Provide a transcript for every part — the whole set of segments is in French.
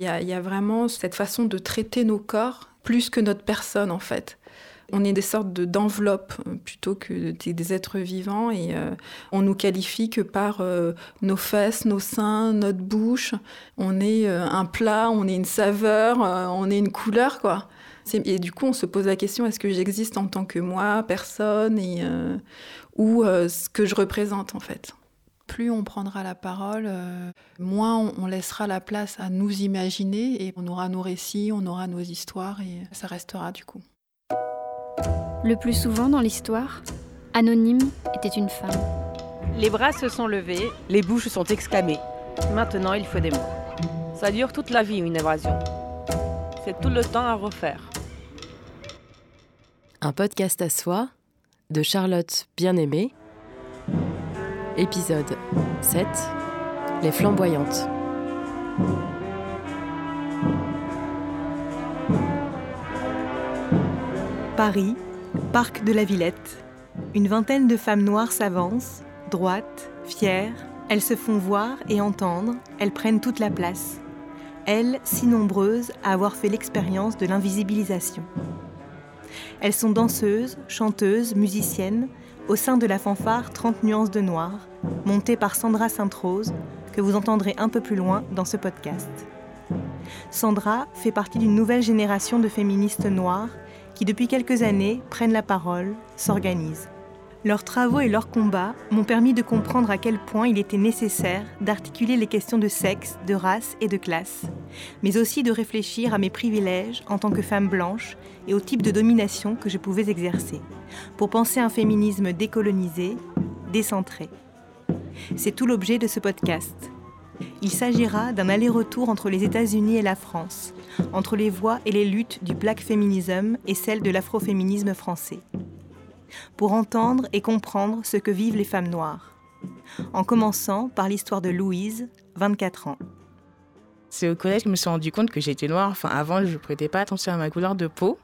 Il y, a, vraiment cette façon de traiter nos corps plus que notre personne en fait. On est des sortes d'enveloppes euh, plutôt que des, êtres vivants et euh, on nous qualifie que par euh, nos fesses, nos seins, notre bouche. On est un plat, on est une saveur, on est une couleur quoi. Et du coup, on se pose la question est-ce que j'existe en tant que moi, personne, et, ou ce que je représente en fait? Plus on prendra la parole, euh, moins on, laissera la place à nous imaginer et on aura nos récits, on aura nos histoires et ça restera du coup. Le plus souvent dans l'histoire, Anonyme était une femme. Les bras se sont levés, les bouches sont exclamées. Maintenant, il faut des mots. Ça dure toute la vie, une évasion. C'est tout le temps à refaire. Un podcast à soi de Charlotte Bien-Aimée Épisode 7 Les flamboyantes. Paris, parc de la Villette. Une vingtaine de femmes noires s'avancent, droites, fières. Elles se font voir et entendre, elles prennent toute la place. Elles, si nombreuses à avoir fait l'expérience de l'invisibilisation. Elles sont danseuses, chanteuses, musiciennes, au sein de la fanfare 30 nuances de noir, montée par Sandra Sainte-Rose, que vous entendrez un peu plus loin dans ce podcast. Sandra fait partie d'une nouvelle génération de féministes noires qui depuis quelques années prennent la parole, s'organisent. Leurs travaux et leurs combats m'ont permis de comprendre à quel point il était nécessaire d'articuler les questions de sexe, de race et de classe, mais aussi de réfléchir à mes privilèges en tant que femme blanche et au type de domination que je pouvais exercer, pour penser un féminisme décolonisé, décentré. C'est tout l'objet de ce podcast. Il s'agira d'un aller-retour entre les États-Unis et la France, entre les voix et les luttes du black feminism et celles de l'afroféminisme français pour entendre et comprendre ce que vivent les femmes noires. En commençant par l'histoire de Louise, 24 ans. C'est au collège que je me suis rendu compte que j'étais noire. Enfin, avant, je ne prêtais pas attention à ma couleur de peau.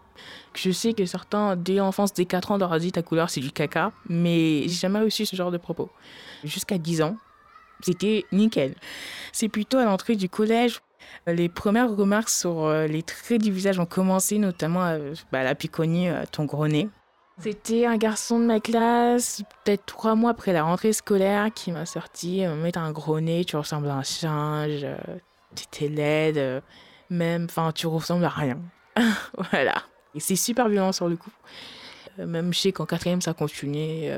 Je sais que certains, dès l'enfance, dès 4 ans, leur dit ta couleur c'est du caca, mais j'ai jamais reçu ce genre de propos. Jusqu'à 10 ans, c'était nickel. C'est plutôt à l'entrée du collège les premières remarques sur euh, les traits du visage ont commencé, notamment euh, bah, la piconie, euh, ton gros nez. C'était un garçon de ma classe, peut-être trois mois après la rentrée scolaire, qui m'a sorti euh, Mais t'as un gros nez, tu ressembles à un singe, euh, t'es laide, euh, même, enfin, tu ressembles à rien. voilà. Et c'est super violent sur le coup. Même je sais qu'en quatrième, ça continuait.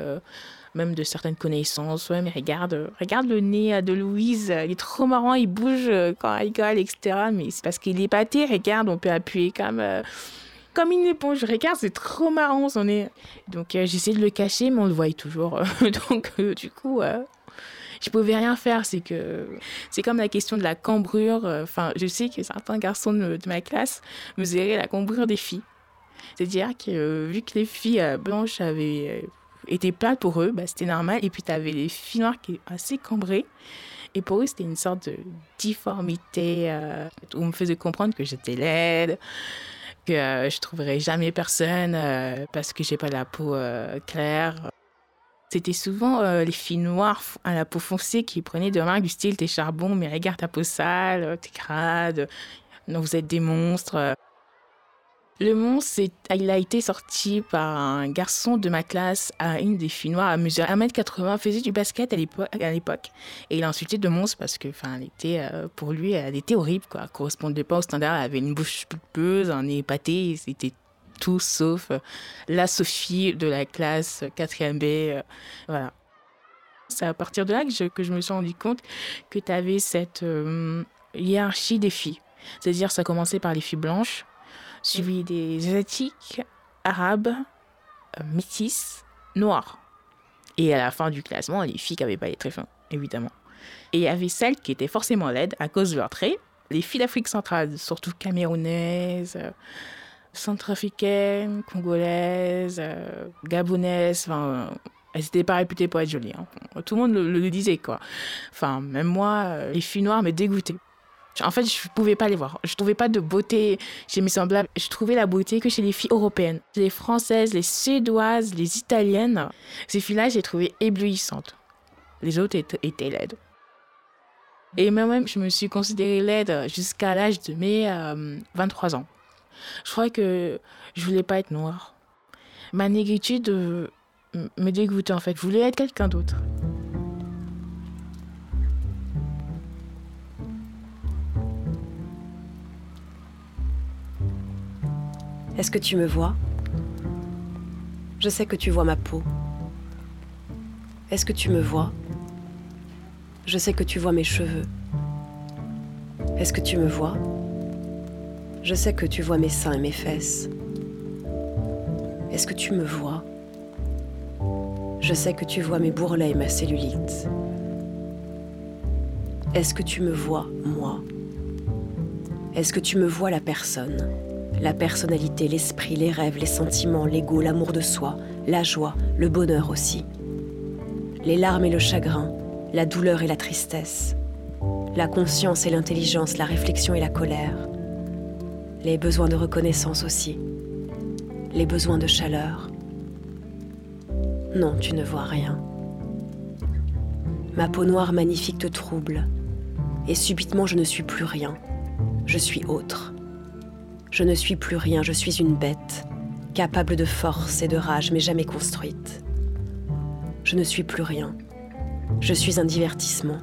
même de certaines connaissances. Ouais, mais regarde, regarde le nez de Louise, il est trop marrant, il bouge quand il rigole, etc. Mais c'est parce qu'il est pâté, regarde, on peut appuyer comme comme une éponge. Regarde, c'est trop marrant son nez. Donc euh, j'essaie de le cacher, mais on le voyait toujours. Donc euh, du coup, euh, je pouvais rien faire. C'est que c'est comme la question de la cambrure. Enfin, je sais que certains garçons de, ma classe mesuraient la cambrure des filles. C'est-à-dire que vu que les filles blanches avaient été plates pour eux, bah, c'était normal. Et puis tu avais les filles noires qui étaient assez cambrées. Et pour eux, c'était une sorte de difformité où on me faisait comprendre que j'étais laide, que euh, je trouverai jamais personne euh, parce que j'ai pas la peau euh, claire. C'était souvent les filles noires à la peau foncée qui prenaient de remarques du style t'es charbon, mais regarde ta peau sale, t'es crade, non, vous êtes des monstres. Le monstre, il a été sorti par un garçon de ma classe à une des filles noires à mesure 1m80, faisait du basket à l'époque. Et il a insulté de monstre parce que, enfin, euh, pour lui, elle était horrible, quoi. Correspondait pas au standard. Elle avait une bouche pulpeuse, un nez épaté. C'était tout sauf euh, la Sophie de la classe 4e B. Euh, voilà. C'est à partir de là que je, que je me suis rendu compte que tu avais cette hiérarchie des filles. C'est-à-dire, ça commençait par les filles blanches suivi des asiatiques, arabes, euh, métis, noirs. Et à la fin du classement, les filles qui n'avaient pas les traits fins, évidemment. Et il y avait celles qui étaient forcément laides à cause de leurs traits. Les filles d'Afrique centrale, surtout camerounaises, euh, centrafricaines, congolaises, euh, gabonaises, enfin, elles n'étaient pas réputées pour être jolies. Hein. Tout le monde le, le, disait, quoi. Enfin, même moi, les filles noires me dégoûtaient. En fait, je ne pouvais pas les voir. Je ne trouvais pas de beauté chez mes semblables. Je trouvais la beauté que chez les filles européennes. Les françaises, les suédoises, les italiennes. Ces filles-là, j'ai trouvé éblouissantes. Les autres étaient laides. Et moi-même, je me suis considérée laide jusqu'à l'âge de mes 23 ans. Je crois que je voulais pas être noire. Ma négritude euh, me dégoûtait en fait. Je voulais être quelqu'un d'autre. Est-ce que tu me vois Je sais que tu vois ma peau. Est-ce que tu me vois Je sais que tu vois mes cheveux. Est-ce que tu me vois Je sais que tu vois mes seins et mes fesses. Est-ce que tu me vois Je sais que tu vois mes bourrelets et ma cellulite. Est-ce que tu me vois, moi Est-ce que tu me vois la personne La personnalité, l'esprit, les rêves, les sentiments, l'ego, l'amour de soi, la joie, le bonheur aussi. Les larmes et le chagrin, la douleur et la tristesse, la conscience et l'intelligence, la réflexion et la colère, les besoins de reconnaissance aussi les besoins de chaleur. Non, tu ne vois rien. Ma peau noire magnifique te trouble, et subitement je ne suis plus rien. Je suis autre. Je ne suis plus rien, je suis une bête, capable de force et de rage, mais jamais construite. Je ne suis plus rien. Je suis un divertissement,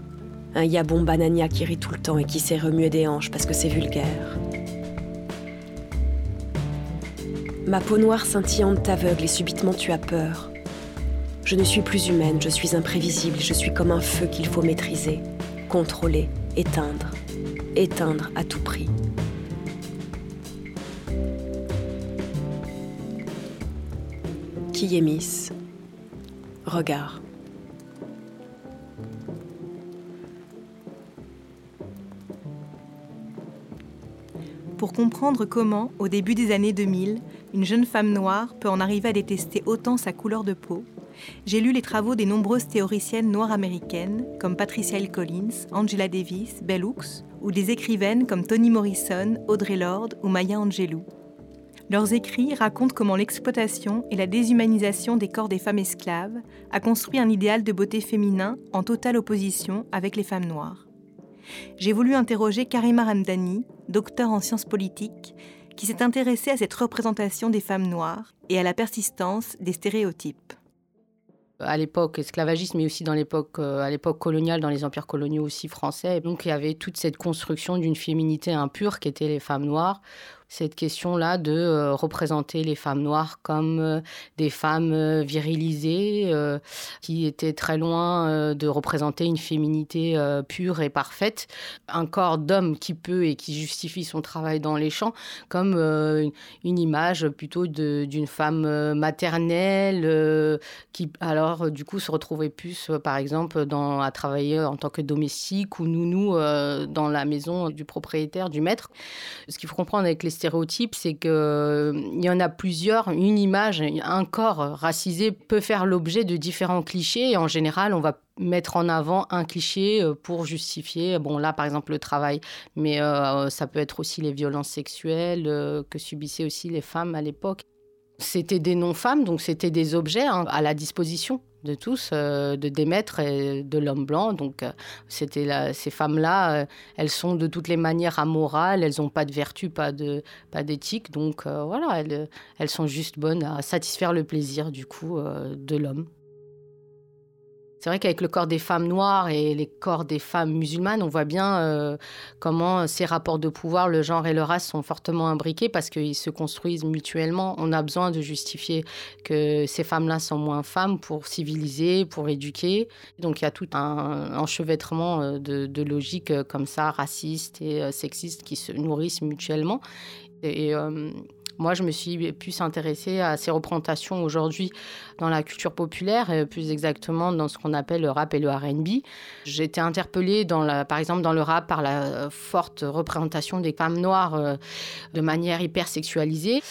un yabon banania qui rit tout le temps et qui sait remuer des hanches parce que c'est vulgaire. Ma peau noire scintillante t'aveugle et subitement tu as peur. Je ne suis plus humaine, je suis imprévisible, je suis comme un feu qu'il faut maîtriser, contrôler, éteindre, éteindre à tout prix. Miss Regard. Pour comprendre comment, au début des années 2000, une jeune femme noire peut en arriver à détester autant sa couleur de peau, j'ai lu les travaux des nombreuses théoriciennes noires américaines comme Patricia Hill Collins, Angela Davis, Bell Hooks, ou des écrivaines comme Toni Morrison, Audre Lorde ou Maya Angelou. Leurs écrits racontent comment l'exploitation et la déshumanisation des corps des femmes esclaves a construit un idéal de beauté féminin en totale opposition avec les femmes noires. J'ai voulu interroger Karima Ramdani, docteur en sciences politiques, qui s'est intéressé à cette représentation des femmes noires et à la persistance des stéréotypes à l'époque esclavagiste, mais aussi dans l'époque, euh, à l'époque coloniale, dans les empires coloniaux aussi français. Donc il y avait toute cette construction d'une féminité impure qui était les femmes noires, cette question-là de euh, représenter les femmes noires comme euh, des femmes euh, virilisées, qui étaient très loin de représenter une féminité pure et parfaite, un corps d'homme qui peut et qui justifie son travail dans les champs, comme une image plutôt d'une femme maternelle, qui alors du coup se retrouvait plus, par exemple, dans, à travailler en tant que domestique ou nounou dans la maison du propriétaire, du maître. Ce qu'il faut comprendre avec les stéréotype, c'est qu'il euh, y en a plusieurs. Une image, un corps racisé peut faire l'objet de différents clichés. Et en général, on va mettre en avant un cliché euh, pour justifier, bon là par exemple le travail, mais euh, ça peut être aussi les violences sexuelles que subissaient aussi les femmes à l'époque. C'était des non-femmes, donc c'était des objets hein, à la disposition de tous, euh, de Démètre et de l'homme blanc. Donc, euh, c'était ces femmes-là, euh, elles sont de toutes les manières amorales, elles n'ont pas de vertu, pas de pas d'éthique. Donc, voilà, elles, elles sont juste bonnes à satisfaire le plaisir, du coup, de l'homme. C'est vrai qu'avec le corps des femmes noires et les corps des femmes musulmanes, on voit bien euh, comment ces rapports de pouvoir, le genre et le race sont fortement imbriqués parce qu'ils se construisent mutuellement. On a besoin de justifier que ces femmes-là sont moins femmes pour civiliser, pour éduquer. Donc il y a tout un enchevêtrement euh, de, logiques euh, comme ça, racistes et sexistes, qui se nourrissent mutuellement. Et moi, je me suis plus intéressée à ces représentations aujourd'hui dans la culture populaire, et plus exactement dans ce qu'on appelle le rap et le RB. J'ai été interpellée, par exemple, dans le rap par la forte représentation des femmes noires euh, de manière hyper sexualisée.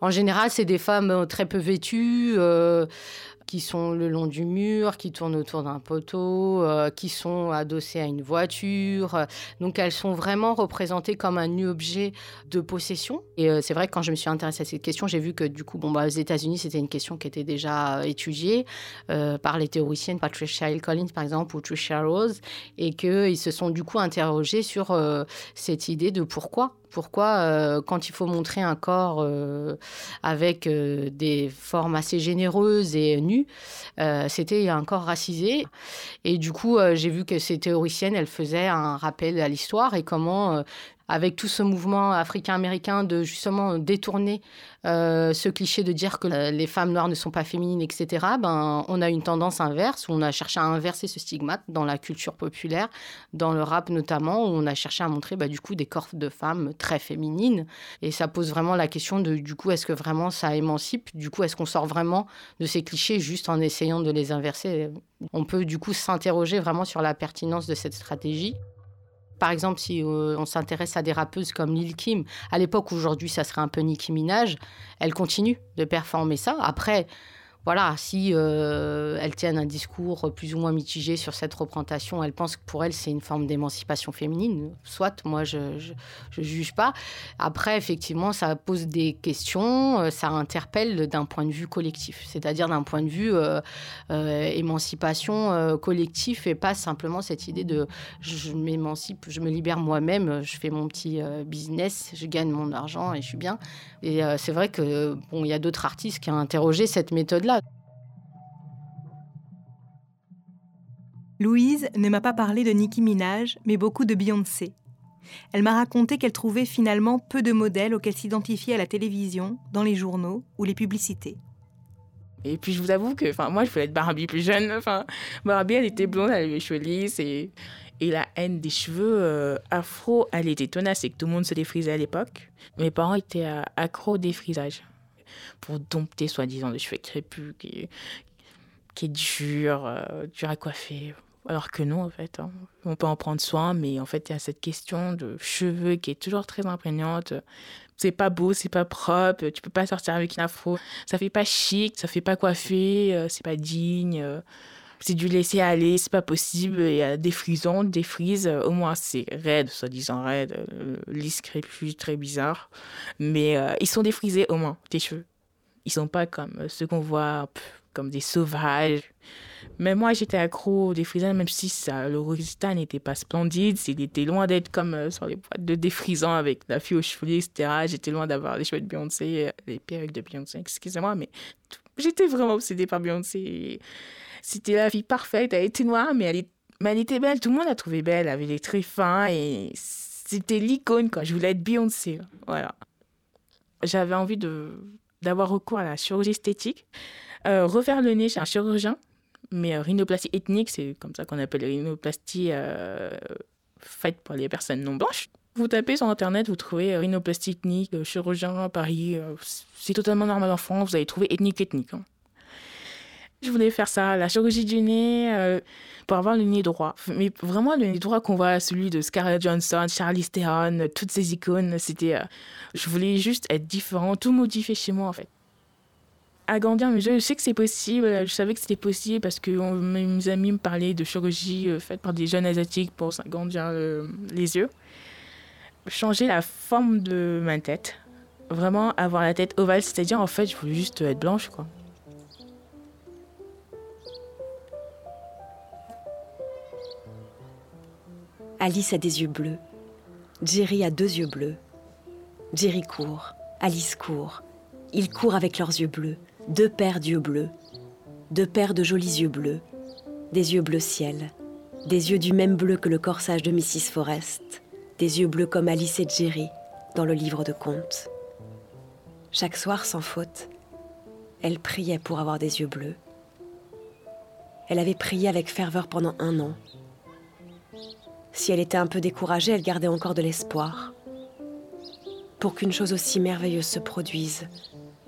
En général, c'est des femmes très peu vêtues. Euh, qui sont le long du mur, qui tournent autour d'un poteau, euh, qui sont adossées à une voiture. Donc elles sont vraiment représentées comme un objet de possession. Et euh, c'est vrai que quand je me suis intéressée à cette question, j'ai vu que du coup, bon, bah, aux États-Unis, c'était une question qui était déjà étudiée par les théoriciennes Patricia Hill Collins, par exemple, ou Tricia Rose, et qu'ils se sont du coup interrogés sur cette idée de pourquoi pourquoi, euh, quand il faut montrer un corps euh, avec euh, des formes assez généreuses et nues, c'était un corps racisé. Et du coup, j'ai vu que ces théoriciennes, elles faisaient un rappel à l'histoire et comment avec tout ce mouvement africain-américain de justement détourner euh, ce cliché de dire que les femmes noires ne sont pas féminines, etc., ben, on a une tendance inverse, où on a cherché à inverser ce stigmate dans la culture populaire, dans le rap notamment, où on a cherché à montrer bah, du coup des corps de femmes très féminines. Et ça pose vraiment la question de du coup, est-ce que vraiment ça émancipe? Du coup, est-ce qu'on sort vraiment de ces clichés juste en essayant de les inverser? On peut du coup s'interroger vraiment sur la pertinence de cette stratégie. Par exemple, si euh, on s'intéresse à des rappeuses comme Lil Kim, à l'époque, aujourd'hui, ça serait un peu Nicki Minaj, elle continue de performer ça. Après, voilà, si euh, elles tiennent un discours plus ou moins mitigé sur cette représentation, elles pensent que pour elles, c'est une forme d'émancipation féminine. Soit, moi, je ne juge pas. Après, effectivement, ça pose des questions, euh, ça interpelle d'un point de vue collectif, c'est-à-dire d'un point de vue euh, émancipation collectif et pas simplement cette idée de je m'émancipe, je me libère moi-même, je fais mon petit business, je gagne mon argent et je suis bien. Et c'est vrai que bon, il y a d'autres artistes qui ont interrogé cette méthode-là. Louise ne m'a pas parlé de Nicki Minaj, mais beaucoup de Beyoncé. Elle m'a raconté qu'elle trouvait finalement peu de modèles auxquels s'identifier à la télévision, dans les journaux ou les publicités. Et puis je vous avoue que enfin moi je voulais être Barbie plus jeune. Enfin Barbie elle était blonde, elle avait les cheveux lisses et, la haine des cheveux euh, afro, elle était tenace et que tout le monde se défrisait à l'époque. Mes parents étaient accros au défrisage pour dompter soi-disant des cheveux crépus qui, qui est dur, euh, dur à coiffer. Alors que non, en fait, hein. on peut en prendre soin, mais en fait, il y a cette question de cheveux qui est toujours très imprégnante. C'est pas beau, c'est pas propre, tu peux pas sortir avec une afro. Ça fait pas chic, ça fait pas coiffer, euh, c'est pas digne. Euh. c'est du laisser aller, c'est pas possible. Il y a des frisons, des frises, au moins c'est raide, soi-disant raide, lisse crépus, très bizarre. Mais ils sont défrisés au moins, tes cheveux. Ils sont pas comme ceux qu'on voit comme des sauvages. Mais moi, j'étais accro au défrisant, même si ça, le résultat n'était pas splendide. Il était loin d'être comme euh, sur les boîtes de défrisant avec la fille aux cheveux, etc. J'étais loin d'avoir les cheveux de Beyoncé, euh, les perruques de Beyoncé, excusez-moi, mais j'étais vraiment obsédée par Beyoncé. C'était la fille parfaite. Elle était noire, mais elle, était belle. Tout le monde la trouvait belle. Elle avait des traits fins et c'était l'icône, quoi. Je voulais être Beyoncé. Voilà. J'avais envie de d'avoir recours à la chirurgie esthétique. Euh, refaire le nez chez un chirurgien, mais euh, rhinoplastie ethnique, c'est comme ça qu'on appelle rhinoplastie euh, faite pour les personnes non blanches. Vous tapez sur Internet, vous trouvez rhinoplastie ethnique, chirurgien à Paris. c'est totalement normal en France, vous allez trouver ethnique ethnique. Hein. Je voulais faire ça, la chirurgie du nez, pour avoir le nez droit. Mais vraiment, le nez droit qu'on voit, celui de Scarlett Johansson, Charlize Theron, toutes ces icônes, c'était. je voulais juste être différent, tout modifier chez moi en fait agrandir mes yeux. Je sais que c'est possible. Je savais que c'était possible parce que mes amis me parlaient de chirurgie euh, faite par des jeunes asiatiques pour s'agrandir euh, les yeux. Changer la forme de ma tête. Vraiment avoir la tête ovale, c'est-à-dire en fait, je voulais juste être blanche. Alice a des yeux bleus. Jerry a deux yeux bleus. Jerry court. Alice court. Ils courent avec leurs yeux bleus deux paires d'yeux bleus, deux paires de jolis yeux bleus, des yeux bleu ciel, des yeux du même bleu que le corsage de Mrs. Forrest, des yeux bleus comme Alice et Jerry dans le livre de contes. Chaque soir, sans faute, elle priait pour avoir des yeux bleus. Elle avait prié avec ferveur pendant un an. Si elle était un peu découragée, elle gardait encore de l'espoir. Pour qu'une chose aussi merveilleuse se produise,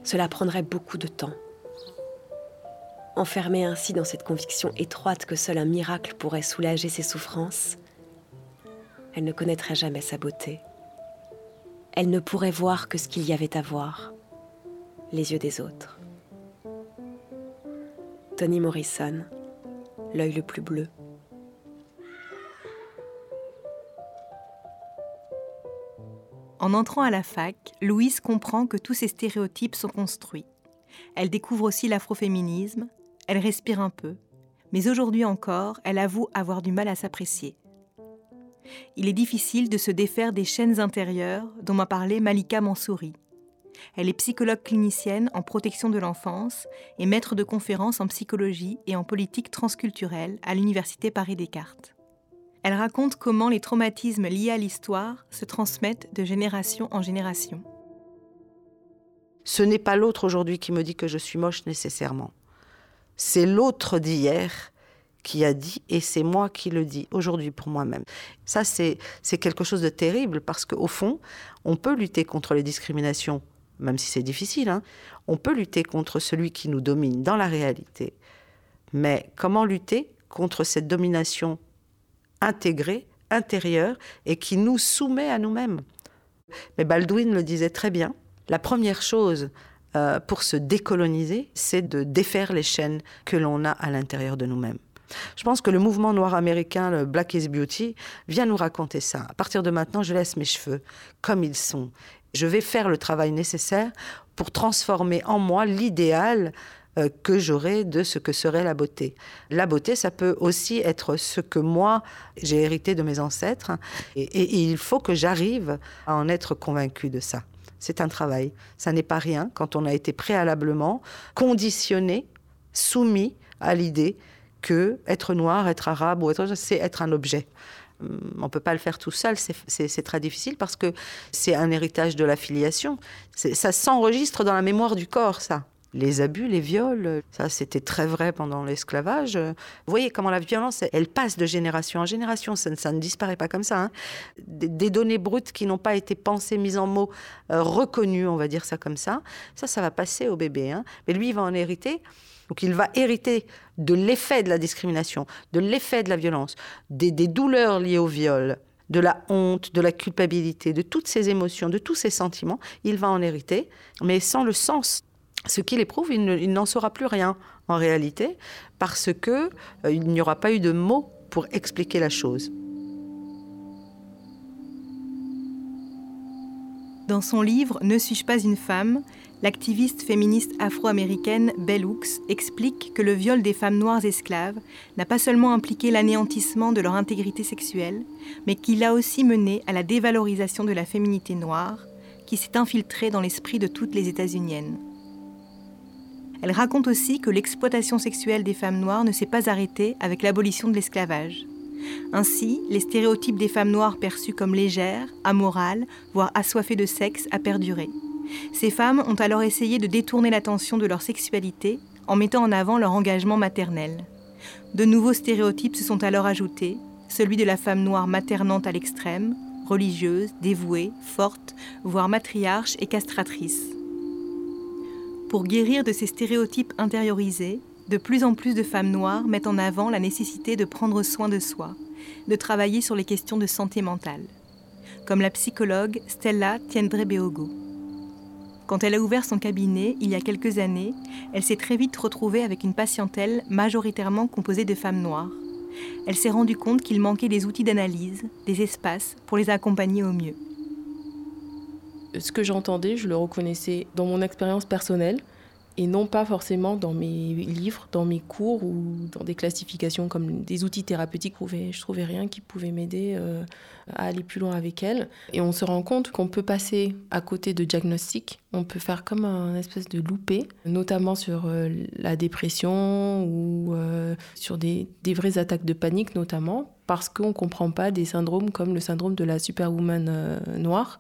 cela prendrait beaucoup de temps. Enfermée ainsi dans cette conviction étroite que seul un miracle pourrait soulager ses souffrances, elle ne connaîtrait jamais sa beauté. Elle ne pourrait voir que ce qu'il y avait à voir, les yeux des autres. Toni Morrison, l'œil le plus bleu. En entrant à la fac, Louise comprend que tous ces stéréotypes sont construits. Elle découvre aussi l'afroféminisme, elle respire un peu, mais aujourd'hui encore, elle avoue avoir du mal à s'apprécier. Il est difficile de se défaire des chaînes intérieures dont m'a parlé Malika Mansouri. Elle est psychologue clinicienne en protection de l'enfance et maître de conférences en psychologie et en politique transculturelle à l'Université Paris-Descartes. Elle raconte comment les traumatismes liés à l'histoire se transmettent de génération en génération. Ce n'est pas l'autre aujourd'hui qui me dit que je suis moche nécessairement. C'est l'autre d'hier qui a dit et c'est moi qui le dis aujourd'hui pour moi-même. Ça, c'est quelque chose de terrible parce qu'au fond, on peut lutter contre les discriminations, même si c'est difficile. Hein. On peut lutter contre celui qui nous domine dans la réalité. Mais comment lutter contre cette domination intégrée, intérieure, et qui nous soumet à nous-mêmes Mais Baldwin le disait très bien. La première chose euh, pour se décoloniser, c'est de défaire les chaînes que l'on a à l'intérieur de nous-mêmes. Je pense que le mouvement noir américain, le Black is Beauty, vient nous raconter ça. À partir de maintenant, je laisse mes cheveux comme ils sont. Je vais faire le travail nécessaire pour transformer en moi l'idéal que j'aurai de ce que serait la beauté. La beauté, ça peut aussi être ce que moi, j'ai hérité de mes ancêtres. Et, il faut que j'arrive à en être convaincu de ça. C'est un travail. Ça n'est pas rien quand on a été préalablement conditionné, soumis à l'idée que être noir, être arabe ou être c'est être un objet. Hum, on peut pas le faire tout seul, c'est très difficile parce que c'est un héritage de la filiation. Ça s'enregistre dans la mémoire du corps, ça les abus, les viols, ça c'était très vrai pendant l'esclavage. Vous voyez comment la violence, elle passe de génération en génération, ça, ne disparaît pas comme ça. Hein. Des, données brutes qui n'ont pas été pensées, mises en mots, euh, reconnues, on va dire ça comme ça, ça, ça va passer au bébé. Hein. Mais lui, il va en hériter. Donc il va hériter de l'effet de la discrimination, de l'effet de la violence, des, des douleurs liées au viol, de la honte, de la culpabilité, de toutes ces émotions, de tous ces sentiments, il va en hériter, mais sans le sens ce qu'il éprouve, il n'en saura plus rien en réalité, parce que euh, il n'y aura pas eu de mots pour expliquer la chose. Dans son livre Ne suis-je pas une femme l'activiste féministe afro-américaine Bell Hooks explique que le viol des femmes noires esclaves n'a pas seulement impliqué l'anéantissement de leur intégrité sexuelle, mais qu'il a aussi mené à la dévalorisation de la féminité noire, qui s'est infiltrée dans l'esprit de toutes les États-Uniennes. Elle raconte aussi que l'exploitation sexuelle des femmes noires ne s'est pas arrêtée avec l'abolition de l'esclavage. Ainsi, les stéréotypes des femmes noires perçues comme légères, amorales, voire assoiffées de sexe a perduré. Ces femmes ont alors essayé de détourner l'attention de leur sexualité en mettant en avant leur engagement maternel. De nouveaux stéréotypes se sont alors ajoutés, celui de la femme noire maternante à l'extrême, religieuse, dévouée, forte, voire matriarche et castratrice. Pour guérir de ces stéréotypes intériorisés, de plus en plus de femmes noires mettent en avant la nécessité de prendre soin de soi, de travailler sur les questions de santé mentale, comme la psychologue Stella Tiendre-Beogo. Quand elle a ouvert son cabinet il y a quelques années, elle s'est très vite retrouvée avec une patientèle majoritairement composée de femmes noires. Elle s'est rendue compte qu'il manquait des outils d'analyse, des espaces pour les accompagner au mieux ce que j'entendais, je le reconnaissais dans mon expérience personnelle et non pas forcément dans mes livres, dans mes cours ou dans des classifications comme des outils thérapeutiques. Je trouvais rien qui pouvait m'aider euh, à aller plus loin avec elle. Et on se rend compte qu'on peut passer à côté de diagnostics, on peut faire comme un espèce de loupé, notamment sur euh, la dépression ou euh, sur des, des vraies attaques de panique notamment, parce qu'on ne comprend pas des syndromes comme le syndrome de la superwoman noire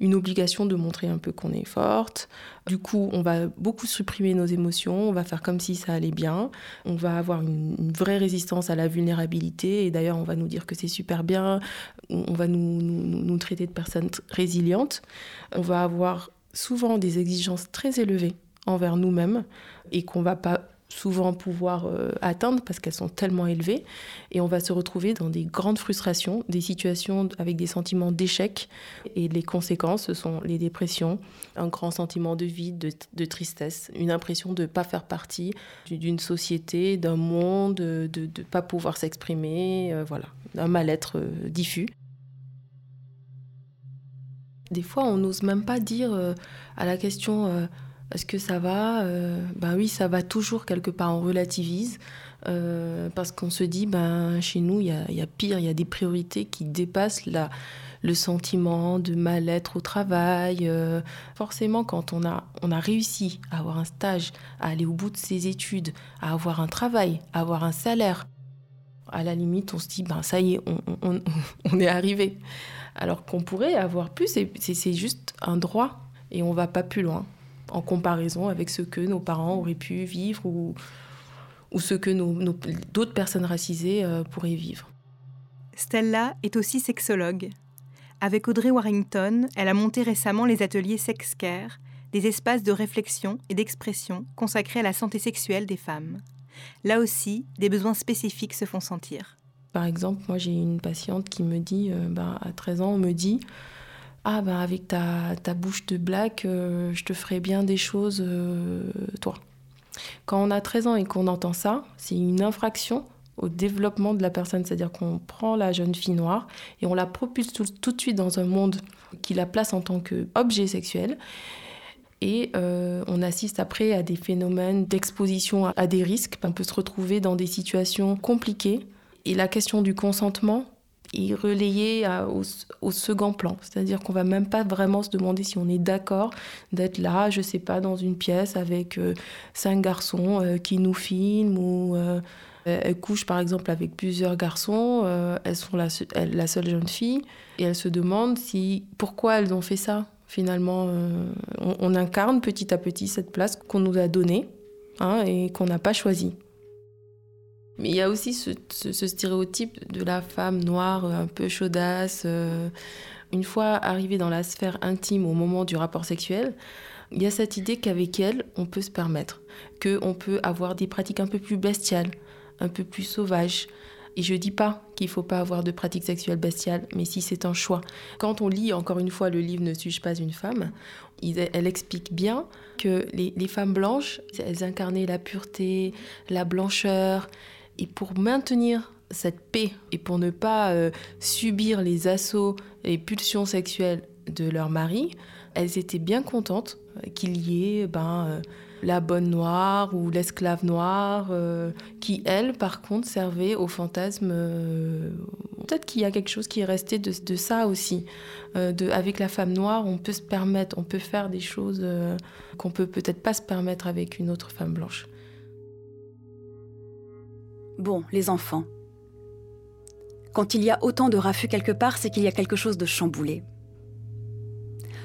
une obligation de montrer un peu qu'on est forte. Du coup, on va beaucoup supprimer nos émotions, on va faire comme si ça allait bien, on va avoir une, vraie résistance à la vulnérabilité, et d'ailleurs, on va nous dire que c'est super bien, on va nous, nous, traiter de personnes résilientes, on va avoir souvent des exigences très élevées envers nous-mêmes et qu'on va pas souvent pouvoir euh, atteindre parce qu'elles sont tellement élevées. Et on va se retrouver dans des grandes frustrations, des situations avec des sentiments d'échec. Et les conséquences, ce sont les dépressions, un grand sentiment de vide, de, tristesse, une impression de ne pas faire partie d'une société, d'un monde, de ne pas pouvoir s'exprimer, euh, voilà, un mal-être euh, diffus. Des fois, on n'ose même pas dire à la question est-ce que ça va Ben oui, ça va toujours quelque part. On relativise euh, parce qu'on se dit, ben chez nous, il y a, pire, il y a des priorités qui dépassent la, le sentiment de mal-être au travail. Euh, forcément, quand on a, on a réussi à avoir un stage, à aller au bout de ses études, à avoir un travail, à avoir un salaire, à la limite, on se dit, ben ça y est, on, on est arrivé. Alors qu'on pourrait avoir plus, c'est juste un droit et on va pas plus loin en comparaison avec ce que nos parents auraient pu vivre ou, ou ce que d'autres personnes racisées euh, pourraient vivre. Stella est aussi sexologue. Avec Audrey Warrington, elle a monté récemment les ateliers Sex Care, des espaces de réflexion et d'expression consacrés à la santé sexuelle des femmes. Là aussi, des besoins spécifiques se font sentir. Par exemple, moi j'ai une patiente qui me dit, euh, bah, à 13 ans, on me dit, ah ben avec ta, ta bouche de black, euh, je te ferai bien des choses, euh, toi. Quand on a 13 ans et qu'on entend ça, c'est une infraction au développement de la personne, c'est-à-dire qu'on prend la jeune fille noire et on la propulse tout, de suite dans un monde qui la place en tant qu'objet sexuel. Et euh, on assiste après à des phénomènes d'exposition à des risques. On peut se retrouver dans des situations compliquées. Et la question du consentement, est relayé au, second plan. C'est-à-dire qu'on va même pas vraiment se demander si on est d'accord d'être là, je sais pas, dans une pièce avec euh, cinq garçons euh, qui nous filment ou euh, elles couchent par exemple avec plusieurs garçons, elles sont la, la, seule jeune fille et elles se demandent si pourquoi elles ont fait ça. Finalement, on, incarne petit à petit cette place qu'on nous a donnée hein, et qu'on n'a pas choisie. Mais il y a aussi ce, stéréotype de la femme noire, un peu chaudasse. Euh, une fois arrivée dans la sphère intime au moment du rapport sexuel, il y a cette idée qu'avec elle, on peut se permettre, qu'on peut avoir des pratiques un peu plus bestiales, un peu plus sauvages. Et je dis pas qu'il faut pas avoir de pratiques sexuelles bestiales, mais si c'est un choix. Quand on lit encore une fois le livre Ne suis-je pas une femme, elle explique bien que les femmes blanches, elles incarnaient la pureté, la blancheur, et pour maintenir cette paix et pour ne pas euh, subir les assauts, les pulsions sexuelles de leur mari, elles étaient bien contentes euh, qu'il y ait ben, euh, la bonne noire ou l'esclave noire, qui, elle, par contre, servait au fantasme. Peut-être qu'il y a quelque chose qui est resté de, de ça aussi. de, avec la femme noire, on peut se permettre, on peut faire des choses qu'on peut peut-être pas se permettre avec une autre femme blanche. Bon, les enfants. Quand il y a autant de raffus quelque part, c'est qu'il y a quelque chose de chamboulé.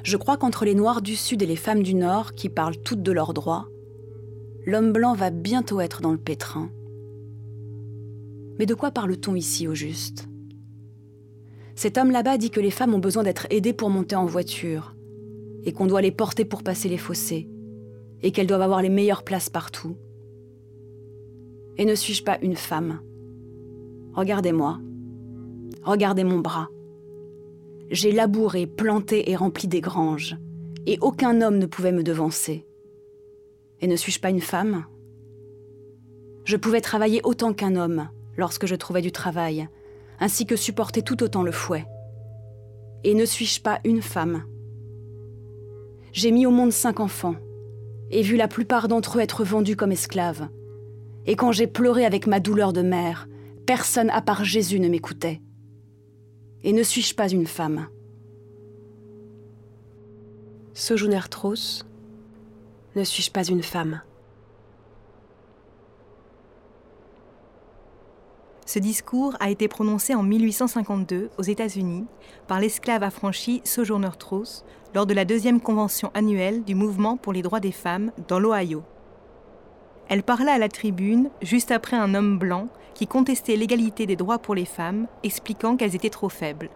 Je crois qu'entre les Noirs du Sud et les femmes du Nord, qui parlent toutes de leurs droits, l'homme blanc va bientôt être dans le pétrin. Mais de quoi parle-t-on ici au juste? Cet homme là-bas dit que les femmes ont besoin d'être aidées pour monter en voiture, et qu'on doit les porter pour passer les fossés, et qu'elles doivent avoir les meilleures places partout. Et ne suis-je pas une femme? Regardez-moi. Regardez mon bras. J'ai labouré, planté et rempli des granges, et aucun homme ne pouvait me devancer. Et ne suis-je pas une femme? Je pouvais travailler autant qu'un homme lorsque je trouvais du travail, ainsi que supporter tout autant le fouet. Et ne suis-je pas une femme? J'ai mis au monde cinq enfants, et vu la plupart d'entre eux être vendus comme esclaves, et quand j'ai pleuré avec ma douleur de mère, personne à part Jésus ne m'écoutait. Et ne suis-je pas une femme? Sojourner Tros, ne suis-je pas une femme? Ce discours a été prononcé en 1852 aux États-Unis par l'esclave affranchi Sojourner Truth lors de la deuxième convention annuelle du mouvement pour les droits des femmes dans l'Ohio. Elle parla à la tribune juste après un homme blanc qui contestait l'égalité des droits pour les femmes, expliquant qu'elles étaient trop faibles.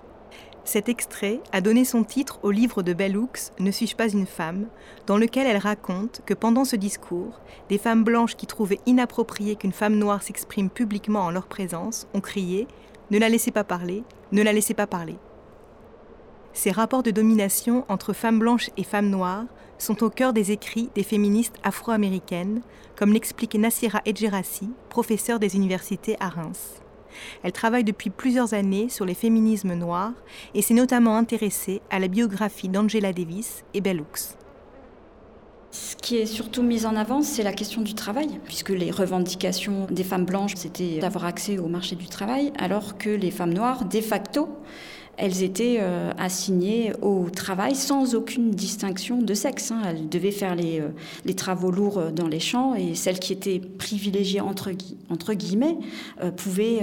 Cet extrait a donné son titre au livre de Bell Hooks, Ne suis-je pas une femme, dans lequel elle raconte que pendant ce discours, des femmes blanches qui trouvaient inapproprié qu'une femme noire s'exprime publiquement en leur présence ont crié Ne la laissez pas parler, ne la laissez pas parler. Ces rapports de domination entre femmes blanches et femmes noires sont au cœur des écrits des féministes afro-américaines, comme l'explique Nassira Edgerassi, professeure des universités à Reims. Elle travaille depuis plusieurs années sur les féminismes noirs et s'est notamment intéressée à la biographie d'Angela Davis et Bell Hooks. Ce qui est surtout mis en avant, c'est la question du travail, puisque les revendications des femmes blanches, c'était d'avoir accès au marché du travail, alors que les femmes noires, de facto, elles étaient euh, assignées au travail sans aucune distinction de sexe. Hein. Elles devaient faire les, euh, travaux lourds euh, dans les champs et celles qui étaient privilégiées entre, guillemets pouvaient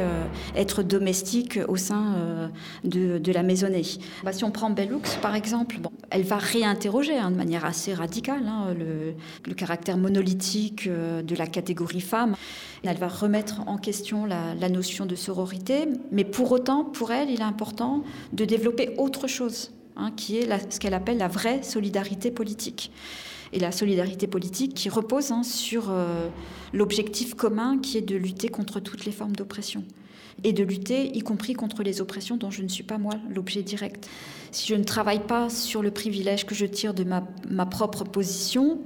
être domestiques au sein de, la maisonnée. Bah, si on prend Bellux par exemple, elle va réinterroger hein, de manière assez radicale hein, le, caractère monolithique de la catégorie femme. Elle va remettre en question la notion de sororité, mais pour autant, pour elle, il est important de développer autre chose, hein, qui est ce qu'elle appelle la vraie solidarité politique. Et la solidarité politique qui repose hein, sur euh, l'objectif commun qui est de lutter contre toutes les formes d'oppression. Et de lutter, y compris contre les oppressions dont je ne suis pas moi l'objet direct. Si je ne travaille pas sur le privilège que je tire de ma, propre position,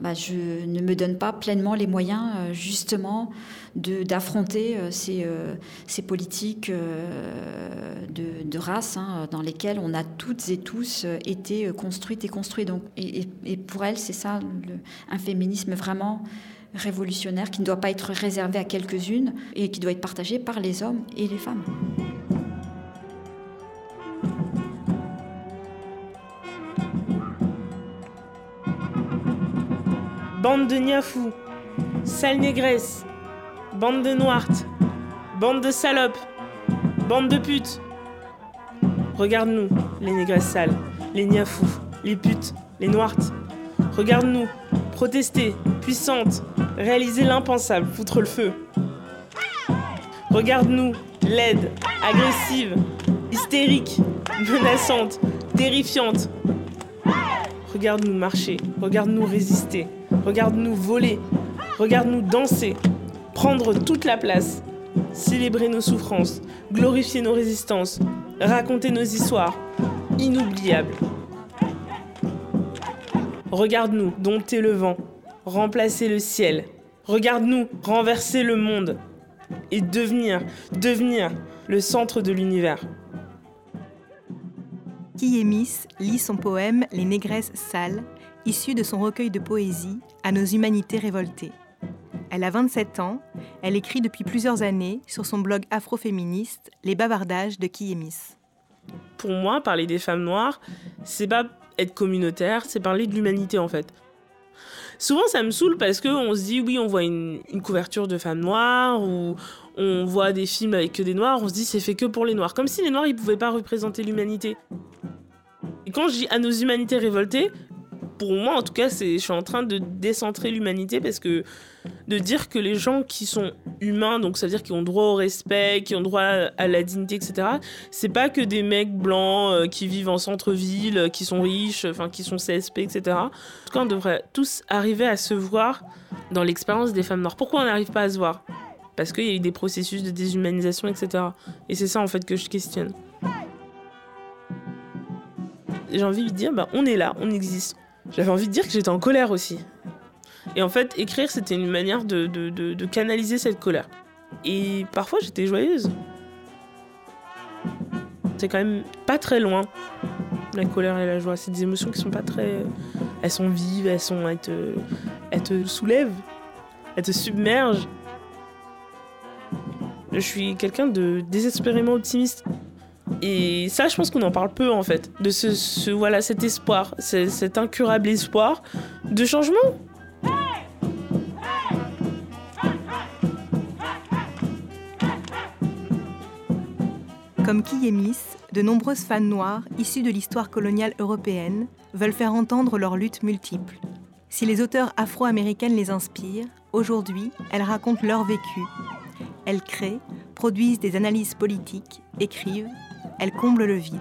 bah, je ne me donne pas pleinement les moyens euh, justement d'affronter euh, ces, euh, ces, politiques de, race hein, dans lesquelles on a toutes et tous été construites et construits. Et, pour elle, c'est ça un féminisme vraiment révolutionnaire qui ne doit pas être réservé à quelques-unes et qui doit être partagé par les hommes et les femmes. Bande de niafous, sale négresse, bande de noirtes, bande de salopes, bande de putes. Regarde-nous, les négresses sales, les niafous, les putes, les noirtes. Regarde-nous, protester, puissante, réaliser l'impensable, foutre le feu. Regarde-nous, laide, agressive, hystérique, menaçante, terrifiante. Regarde-nous marcher, regarde-nous résister. Regarde-nous voler, regarde-nous danser, prendre toute la place, célébrer nos souffrances, glorifier nos résistances, raconter nos histoires, inoubliables. Regarde-nous dompter le vent, remplacer le ciel. Regarde-nous renverser le monde et devenir, devenir le centre de l'univers. Kiemis lit son poème Les négresses sales issue de son recueil de poésie À nos humanités révoltées. Elle a 27 ans, elle écrit depuis plusieurs années sur son blog afroféministe Les bavardages de Kiemis. Pour moi, parler des femmes noires, c'est pas être communautaire, c'est parler de l'humanité en fait. Souvent, ça me saoule parce qu'on se dit, oui, on voit une, couverture de femmes noires ou on voit des films avec que des noirs, on se dit, c'est fait que pour les noirs. Comme si les noirs, ils pouvaient pas représenter l'humanité. Et quand je dis à nos humanités révoltées, pour moi, en tout cas, je suis en train de décentrer l'humanité parce que de dire que les gens qui sont humains, donc ça veut dire qui ont droit au respect, qui ont droit à la dignité, etc., c'est pas que des mecs blancs euh, qui vivent en centre-ville, euh, qui sont riches, enfin qui sont CSP, etc. En tout cas, on devrait tous arriver à se voir dans l'expérience des femmes noires. Pourquoi on n'arrive pas à se voir? Parce qu'il y a eu des processus de déshumanisation, etc. Et c'est ça en fait que je questionne. J'ai envie de dire, bah, on est là, on existe, j'avais envie de dire que j'étais en colère aussi. Et en fait, écrire, c'était une manière de, canaliser cette colère. Et parfois, j'étais joyeuse. C'est quand même pas très loin, la colère et la joie. C'est des émotions qui sont pas très. Elles sont vives, elles, sont... elles, elles te soulèvent, elles te submergent. Je suis quelqu'un de désespérément optimiste. Et ça, je pense qu'on en parle peu en fait, de ce, voilà cet espoir, cet incurable espoir de changement. Comme Kiemis, de nombreuses femmes noires issues de l'histoire coloniale européenne veulent faire entendre leurs luttes multiples. Si les auteurs afro-américaines les inspirent, aujourd'hui, elles racontent leur vécu. Elles créent, produisent des analyses politiques, écrivent, elles comblent le vide.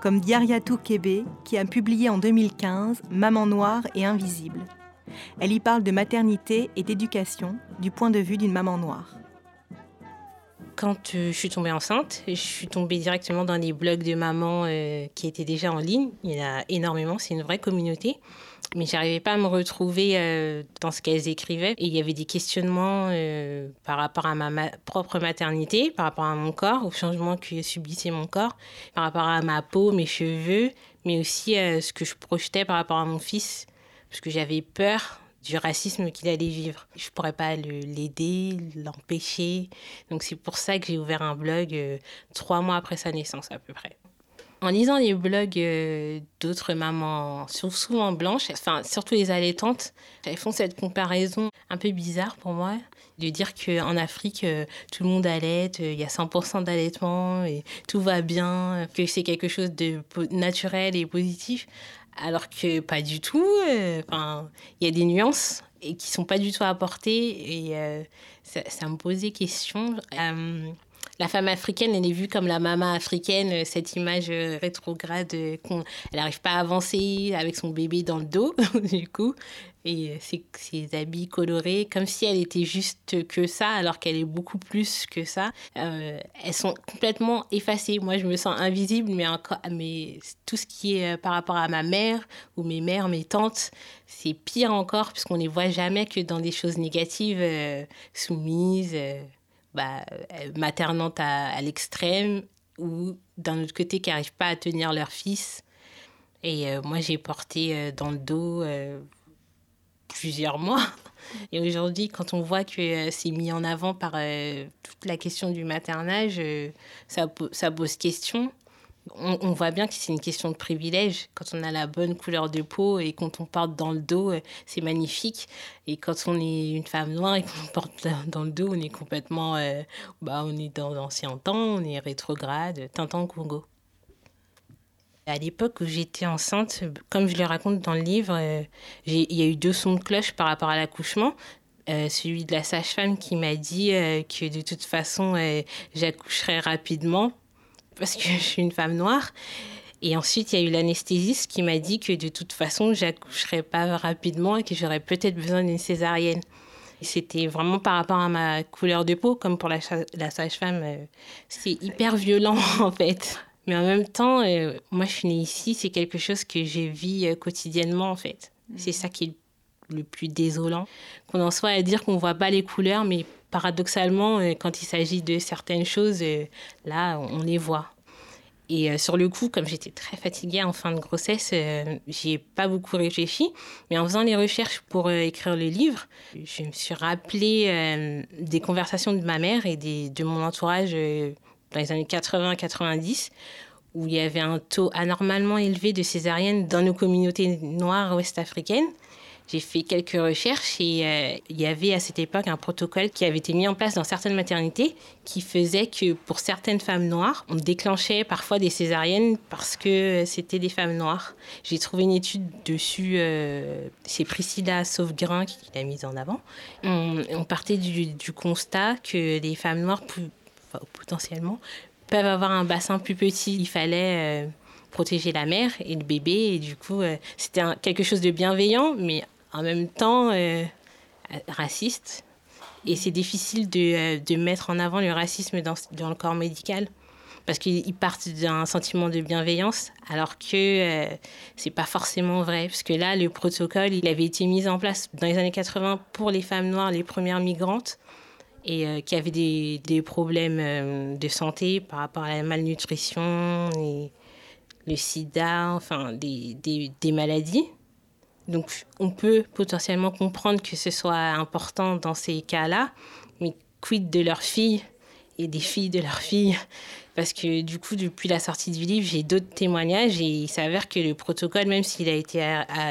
comme Diariatou Kébé, qui a publié en 2015 Maman noire et invisible. Elle y parle de maternité et d'éducation du point de vue d'une maman noire. Quand euh, je suis tombée enceinte, je suis tombée directement dans les blogs de mamans euh, qui étaient déjà en ligne. Il y en a énormément, c'est une vraie communauté. Mais j'arrivais pas à me retrouver euh, dans ce qu'elles écrivaient. Et il y avait des questionnements par rapport à ma, propre maternité, par rapport à mon corps, au changement que subissait mon corps, par rapport à ma peau, mes cheveux, mais aussi ce que je projetais par rapport à mon fils parce que j'avais peur du racisme qu'il allait vivre. Je ne pourrais pas l'aider, l'empêcher. Donc c'est pour ça que j'ai ouvert un blog euh, trois mois après sa naissance à peu près. En lisant les blogs euh, d'autres mamans, souvent blanches, enfin surtout les allaitantes, elles font cette comparaison un peu bizarre pour moi, de dire qu'en Afrique, euh, tout le monde allaite, il y a 100% d'allaitement et tout va bien, que c'est quelque chose de naturel et positif, alors que pas du tout. Euh, enfin, il y a des nuances et qui sont pas du tout apportées et euh, ça, me posait question. Euh, la femme africaine, elle est vue comme la maman africaine, cette image rétrograde qu'on, elle n'arrive pas à avancer avec son bébé dans le dos, du coup et ses, habits colorés, comme si elle était juste que ça, alors qu'elle est beaucoup plus que ça. Euh, elles sont complètement effacées. Moi, je me sens invisible, mais, encore, mais tout ce qui est euh, par rapport à ma mère ou mes mères, mes tantes, c'est pire encore, puisqu'on ne les voit jamais que dans des choses négatives, euh, soumises, bah, maternantes à, l'extrême, ou d'un autre côté qui n'arrivent pas à tenir leur fils. Et moi, j'ai porté dans le dos plusieurs mois. Et aujourd'hui, quand on voit que euh, c'est mis en avant par euh, toute la question du maternage, euh, ça, ça pose question. On, voit bien que c'est une question de privilège. Quand on a la bonne couleur de peau et quand on porte dans le dos, c'est magnifique. Et quand on est une femme noire et qu'on porte dans le dos, on est complètement. bah, on est dans l'ancien temps, on est rétrograde, Tintin Congo. À l'époque où j'étais enceinte, comme je le raconte dans le livre, euh, il y a eu deux sons de cloche par rapport à l'accouchement. Euh, celui de la sage-femme qui m'a dit euh, que de toute façon, j'accoucherais rapidement parce que je suis une femme noire. Et ensuite, il y a eu l'anesthésiste qui m'a dit que de toute façon, j'accoucherais pas rapidement et que j'aurais peut-être besoin d'une césarienne. C'était vraiment par rapport à ma couleur de peau, comme pour la, la sage-femme. c'est hyper violent, en fait. Mais en même temps, euh, moi, je suis née ici, c'est quelque chose que je vis euh, quotidiennement, en fait. C'est ça qui est le plus désolant. Qu'on en soit à dire qu'on voit pas les couleurs, mais paradoxalement, euh, quand il s'agit de certaines choses, là, on les voit. Et sur le coup, comme j'étais très fatiguée en fin de grossesse, j'ai pas beaucoup réfléchi. Mais en faisant les recherches pour écrire le livre, je me suis rappelé des conversations de ma mère et de mon entourage dans les années 80-90, où il y avait un taux anormalement élevé de césariennes dans nos communautés noires ouest-africaines. J'ai fait quelques recherches et euh, il y avait à cette époque un protocole qui avait été mis en place dans certaines maternités qui faisait que pour certaines femmes noires, on déclenchait parfois des césariennes parce que c'était des femmes noires. J'ai trouvé une étude dessus, euh, c'est Priscilla Sauvegrain qui l'a mise en avant. On, partait du, constat que les femmes noires potentiellement, peuvent avoir un bassin plus petit. Il fallait euh, protéger la mère et le bébé. Et du coup, c'était quelque chose de bienveillant, mais en même temps euh, raciste. Et c'est difficile de, de, mettre en avant le racisme dans, le corps médical parce qu'ils partent d'un sentiment de bienveillance, alors que c'est pas forcément vrai. Parce que là, le protocole, il avait été mis en place dans les années 80 pour les femmes noires, les premières migrantes et euh, qui avaient des, problèmes euh, de santé par rapport à la malnutrition le sida, enfin des, maladies. Donc on peut potentiellement comprendre que ce soit important dans ces cas-là, mais quid de leurs filles et des filles de leurs filles Parce que du coup, depuis la sortie du livre, j'ai d'autres témoignages et il s'avère que le protocole, même s'il a été,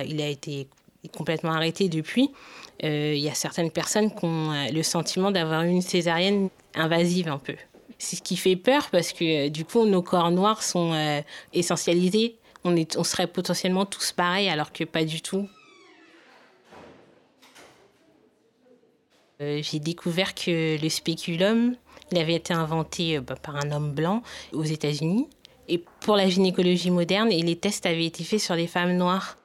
il a été complètement arrêté depuis, euh, il y a certaines personnes qui ont euh, le sentiment d'avoir une césarienne invasive un peu. C'est ce qui fait peur parce que euh, du coup, nos corps noirs sont essentialisés. On, serait potentiellement tous pareils alors que pas du tout. J'ai découvert que le spéculum, avait été inventé bah, par un homme blanc aux États-Unis Et pour la gynécologie moderne, les tests avaient été faits sur les femmes noires.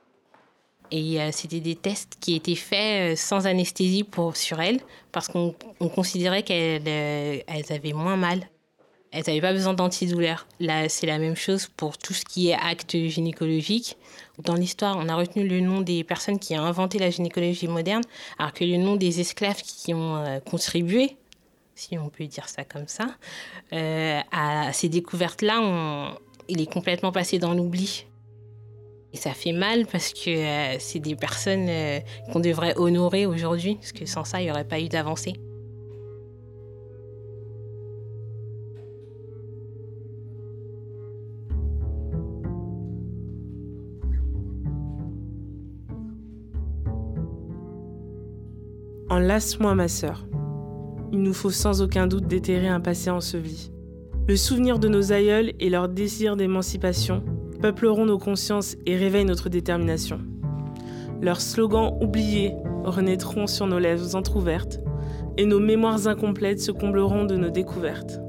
Et euh, c'était des tests qui étaient faits euh, sans anesthésie sur elles, parce qu'on considérait qu'elles euh, elles avaient moins mal. Elles n'avaient pas besoin d'antidouleurs. Là, c'est la même chose pour tout ce qui est acte gynécologique. Dans l'histoire, on a retenu le nom des personnes qui ont inventé la gynécologie moderne, alors que le nom des esclaves qui ont contribué, si on peut dire ça comme ça, à ces découvertes-là, il est complètement passé dans l'oubli. Et ça fait mal parce que euh, c'est des personnes euh, qu'on devrait honorer aujourd'hui, parce que sans ça, il n'y aurait pas eu d'avancée. Enlace-moi, ma sœur. Il nous faut sans aucun doute déterrer un passé enseveli. Le souvenir de nos aïeuls et leur désir d'émancipation peupleront nos consciences et réveillent notre détermination. Leurs slogans oubliés renaîtront sur nos lèvres entr'ouvertes et nos mémoires incomplètes se combleront de nos découvertes.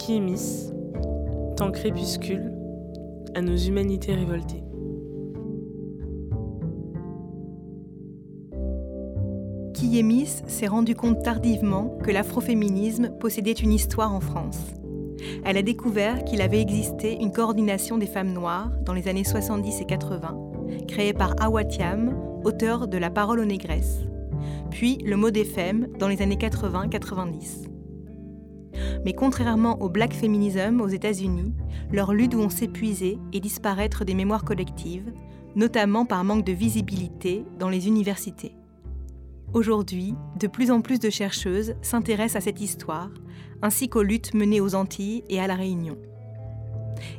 Qui émisse, tant crépuscule, à nos humanités révoltées. Qui s'est rendu compte tardivement que l'afroféminisme possédait une histoire en France. Elle a découvert qu'il avait existé une coordination des femmes noires dans les années 70 et 80, créée par Awatiam, auteur de La parole aux négresses, puis le mot des femmes dans les années 80-90. Mais contrairement au black feminism aux États-Unis, leurs luttes vont s'épuiser et disparaître des mémoires collectives, notamment par manque de visibilité dans les universités. Aujourd'hui, de plus en plus de chercheuses s'intéressent à cette histoire, ainsi qu'aux luttes menées aux Antilles et à La Réunion.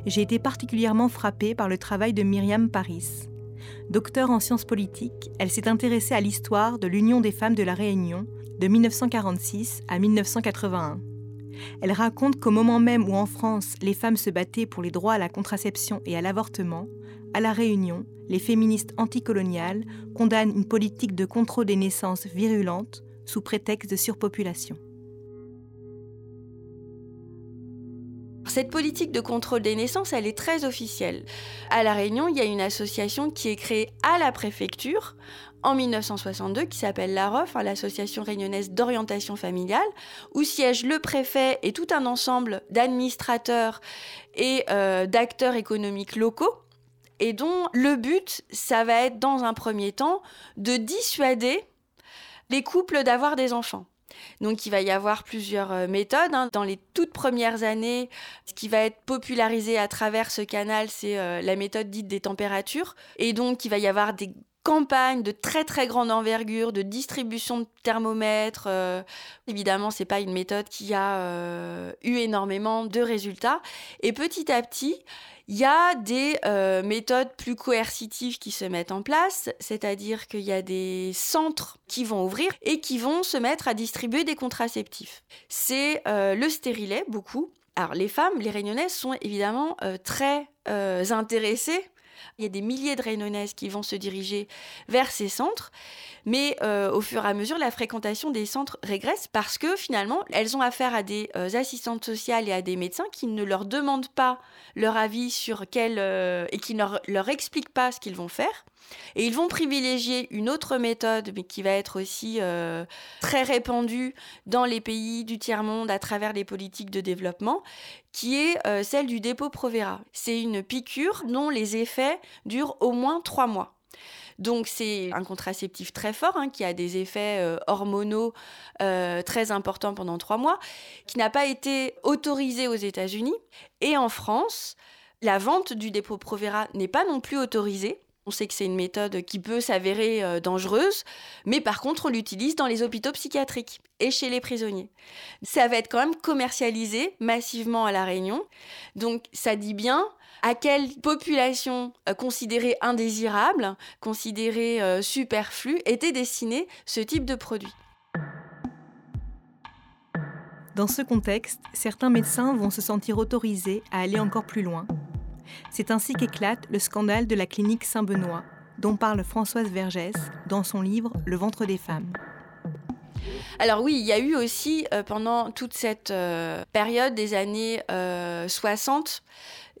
J'ai été particulièrement frappée par le travail de Myriam Paris. Docteur en sciences politiques, elle s'est intéressée à l'histoire de l'Union des femmes de La Réunion de 1946 à 1981. Elle raconte qu'au moment même où en France les femmes se battaient pour les droits à la contraception et à l'avortement, à La Réunion, les féministes anticoloniales condamnent une politique de contrôle des naissances virulente sous prétexte de surpopulation. Cette politique de contrôle des naissances, elle est très officielle. À La Réunion, il y a une association qui est créée à la préfecture en 1962 qui s'appelle l'AROF, hein, l'Association réunionnaise d'orientation familiale, où siège le préfet et tout un ensemble d'administrateurs et euh, d'acteurs économiques locaux et dont le but, ça va être dans un premier temps de dissuader les couples d'avoir des enfants. Donc il va y avoir plusieurs euh, méthodes. Hein. Dans les toutes premières années, ce qui va être popularisé à travers ce canal, c'est euh, la méthode dite des températures. Et donc il va y avoir des campagnes de très très grande envergure de distribution de thermomètres. Euh, évidemment, c'est pas une méthode qui a eu énormément de résultats. Et petit à petit, il y a des euh, méthodes plus coercitives qui se mettent en place, c'est-à-dire qu'il y a des centres qui vont ouvrir et qui vont se mettre à distribuer des contraceptifs. C'est euh, le stérilet, beaucoup. Alors les femmes, les réunionnaises sont évidemment euh, très intéressées il y a des milliers de Réunionnaises qui vont se diriger vers ces centres, mais euh, au fur et à mesure, la fréquentation des centres régresse parce que finalement, elles ont affaire à des euh, assistantes sociales et à des médecins qui ne leur demandent pas leur avis sur quel euh, et qui ne leur, expliquent pas ce qu'ils vont faire. Et ils vont privilégier une autre méthode, mais qui va être aussi très répandue dans les pays du tiers-monde à travers les politiques de développement, qui est euh, celle du dépôt Provera. C'est une piqûre dont les effets durent au moins trois mois. Donc c'est un contraceptif très fort hein, qui a des effets euh, hormonaux très importants pendant trois mois, qui n'a pas été autorisé aux États-Unis. Et en France, la vente du dépôt Provera n'est pas non plus autorisée. On sait que c'est une méthode qui peut s'avérer euh, dangereuse, mais par contre, on l'utilise dans les hôpitaux psychiatriques et chez les prisonniers. Ça va être quand même commercialisé massivement à La Réunion. Donc, ça dit bien à quelle population euh, considérée indésirable, considérée euh, superflue, était destiné ce type de produit. Dans ce contexte, certains médecins vont se sentir autorisés à aller encore plus loin c'est ainsi qu'éclate le scandale de la clinique Saint-Benoît, dont parle Françoise Vergès dans son livre Le ventre des femmes. Alors oui, il y a eu aussi pendant toute cette période des années 60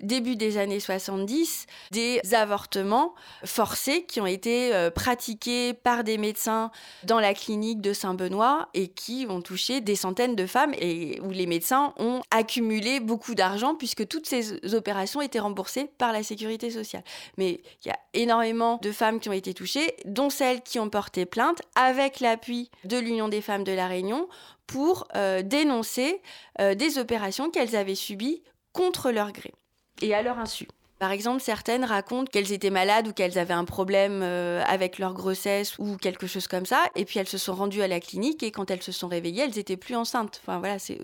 début des années 70, des avortements forcés qui ont été euh, pratiqués par des médecins dans la clinique de Saint-Benoît et qui ont touché des centaines de femmes et où les médecins ont accumulé beaucoup d'argent puisque toutes ces opérations étaient remboursées par la sécurité sociale. Mais il y a énormément de femmes qui ont été touchées, dont celles qui ont porté plainte avec l'appui de l'Union des femmes de la Réunion pour euh, dénoncer euh, des opérations qu'elles avaient subies contre leur gré et à leur insu. Par exemple, certaines racontent qu'elles étaient malades ou qu'elles avaient un problème euh, avec leur grossesse ou quelque chose comme ça, et puis elles se sont rendues à la clinique et quand elles se sont réveillées, elles étaient plus enceintes. Enfin voilà, c'est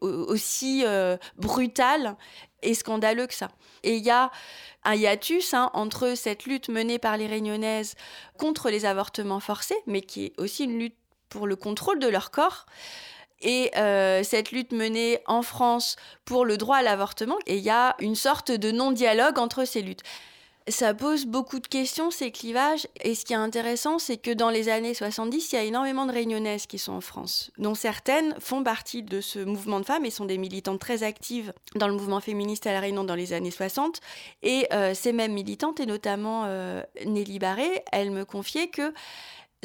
aussi euh, brutal et scandaleux que ça. Et il y a un hiatus hein, entre cette lutte menée par les Réunionnaises contre les avortements forcés, mais qui est aussi une lutte pour le contrôle de leur corps et euh, cette lutte menée en France pour le droit à l'avortement. Et il y a une sorte de non-dialogue entre ces luttes. Ça pose beaucoup de questions, ces clivages. Et ce qui est intéressant, c'est que dans les années 70, il y a énormément de réunionnaises qui sont en France, dont certaines font partie de ce mouvement de femmes et sont des militantes très actives dans le mouvement féministe à La Réunion dans les années 60. Et euh, ces mêmes militantes, et notamment euh, Nelly Barré, elle me confiait que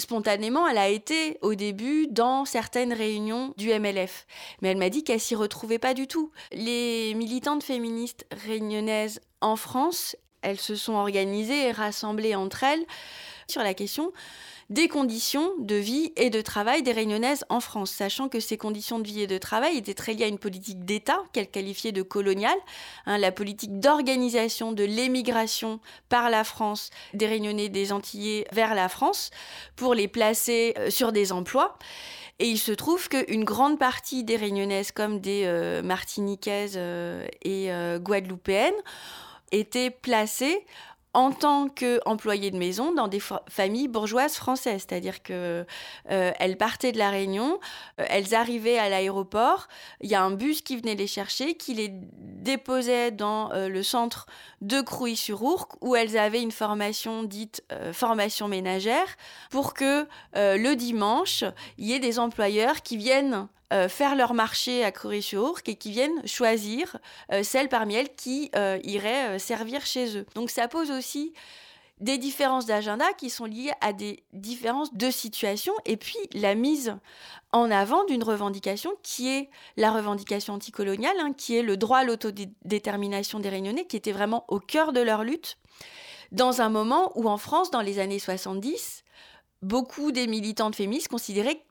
spontanément, elle a été au début dans certaines réunions du MLF. Mais elle m'a dit qu'elle s'y retrouvait pas du tout. Les militantes féministes réunionnaises en France, elles se sont organisées et rassemblées entre elles sur la question des conditions de vie et de travail des réunionnaises en France, sachant que ces conditions de vie et de travail étaient très liées à une politique d'État qu'elle qualifiait de coloniale, hein, la politique d'organisation de l'émigration par la France des réunionnais des Antillais vers la France pour les placer euh, sur des emplois. Et il se trouve qu'une grande partie des réunionnaises comme des euh, martiniquaises euh, et guadeloupéennes étaient placées en tant qu'employées de maison dans des familles bourgeoises françaises, c'est-à-dire que euh, elles partaient de la Réunion, euh, elles arrivaient à l'aéroport, il y a un bus qui venait les chercher, qui les déposait dans euh, le centre de Crouy-sur-Ourcq où elles avaient une formation dite formation ménagère pour que le dimanche, il y ait des employeurs qui viennent euh, faire leur marché à Corée-sur-Ourcq et qui viennent choisir euh, celles parmi elles qui euh, iraient servir chez eux. Donc ça pose aussi des différences d'agenda qui sont liées à des différences de situation et puis la mise en avant d'une revendication qui est la revendication anticoloniale, hein, qui est le droit à l'autodétermination des Réunionnais, qui était vraiment au cœur de leur lutte, dans un moment où en France, dans les années 70, beaucoup des militantes féministes considéraient